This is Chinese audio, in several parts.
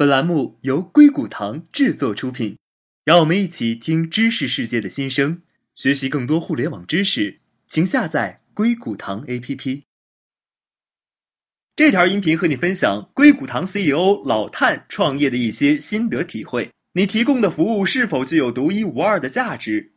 本栏目由硅谷堂制作出品，让我们一起听知识世界的心声，学习更多互联网知识，请下载硅谷堂 APP。这条音频和你分享硅谷堂 CEO 老探创业的一些心得体会。你提供的服务是否具有独一无二的价值？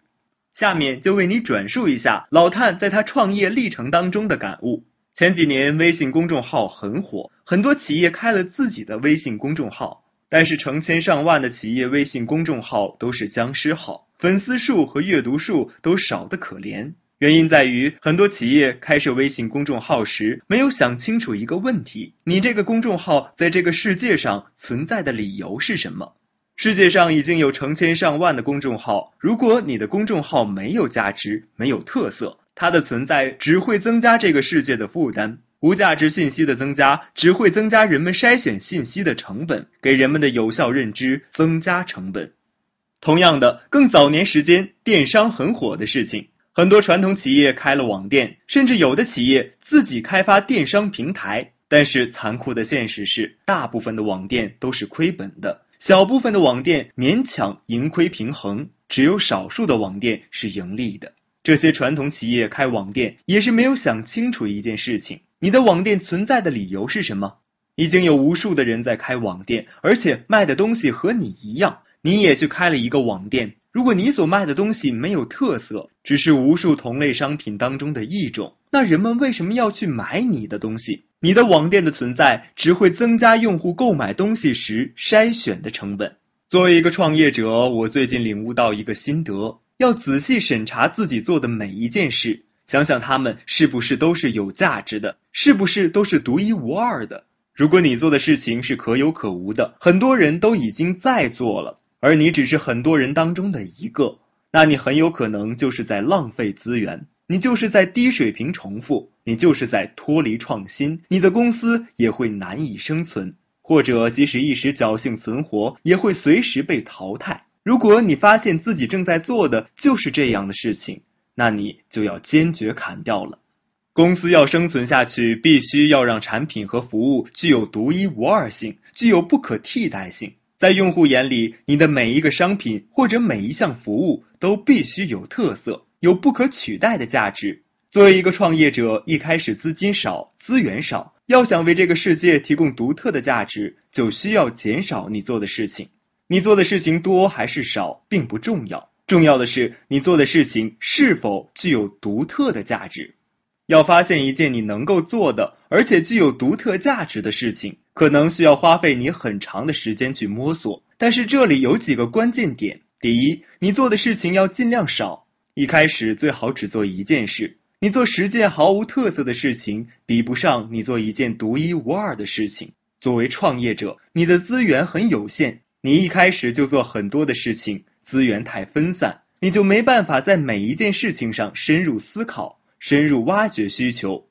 下面就为你转述一下老探在他创业历程当中的感悟。前几年微信公众号很火，很多企业开了自己的微信公众号，但是成千上万的企业微信公众号都是僵尸号，粉丝数和阅读数都少得可怜。原因在于很多企业开设微信公众号时，没有想清楚一个问题：你这个公众号在这个世界上存在的理由是什么？世界上已经有成千上万的公众号，如果你的公众号没有价值、没有特色，它的存在只会增加这个世界的负担，无价值信息的增加只会增加人们筛选信息的成本，给人们的有效认知增加成本。同样的，更早年时间，电商很火的事情，很多传统企业开了网店，甚至有的企业自己开发电商平台。但是残酷的现实是，大部分的网店都是亏本的，小部分的网店勉强盈亏平衡，只有少数的网店是盈利的。这些传统企业开网店也是没有想清楚一件事情：你的网店存在的理由是什么？已经有无数的人在开网店，而且卖的东西和你一样，你也去开了一个网店。如果你所卖的东西没有特色，只是无数同类商品当中的一种，那人们为什么要去买你的东西？你的网店的存在只会增加用户购买东西时筛选的成本。作为一个创业者，我最近领悟到一个心得。要仔细审查自己做的每一件事，想想他们是不是都是有价值的，是不是都是独一无二的。如果你做的事情是可有可无的，很多人都已经在做了，而你只是很多人当中的一个，那你很有可能就是在浪费资源，你就是在低水平重复，你就是在脱离创新，你的公司也会难以生存，或者即使一时侥幸存活，也会随时被淘汰。如果你发现自己正在做的就是这样的事情，那你就要坚决砍掉了。公司要生存下去，必须要让产品和服务具有独一无二性，具有不可替代性。在用户眼里，你的每一个商品或者每一项服务都必须有特色，有不可取代的价值。作为一个创业者，一开始资金少，资源少，要想为这个世界提供独特的价值，就需要减少你做的事情。你做的事情多还是少，并不重要，重要的是你做的事情是否具有独特的价值。要发现一件你能够做的，而且具有独特价值的事情，可能需要花费你很长的时间去摸索。但是这里有几个关键点：第一，你做的事情要尽量少，一开始最好只做一件事。你做十件毫无特色的事情，比不上你做一件独一无二的事情。作为创业者，你的资源很有限。你一开始就做很多的事情，资源太分散，你就没办法在每一件事情上深入思考、深入挖掘需求。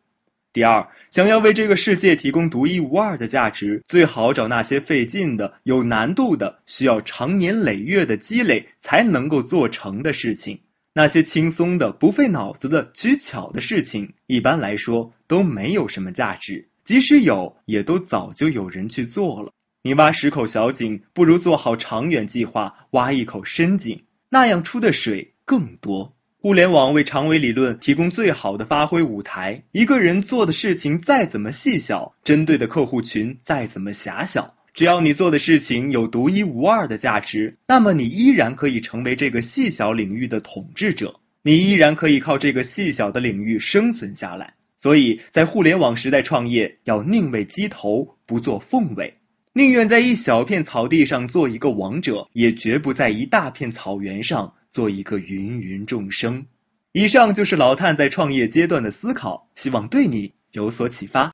第二，想要为这个世界提供独一无二的价值，最好找那些费劲的、有难度的、需要长年累月的积累才能够做成的事情。那些轻松的、不费脑子的、取巧的事情，一般来说都没有什么价值，即使有，也都早就有人去做了。你挖十口小井，不如做好长远计划，挖一口深井，那样出的水更多。互联网为长尾理论提供最好的发挥舞台。一个人做的事情再怎么细小，针对的客户群再怎么狭小，只要你做的事情有独一无二的价值，那么你依然可以成为这个细小领域的统治者，你依然可以靠这个细小的领域生存下来。所以在互联网时代创业，要宁为鸡头，不做凤尾。宁愿在一小片草地上做一个王者，也绝不在一大片草原上做一个芸芸众生。以上就是老探在创业阶段的思考，希望对你有所启发。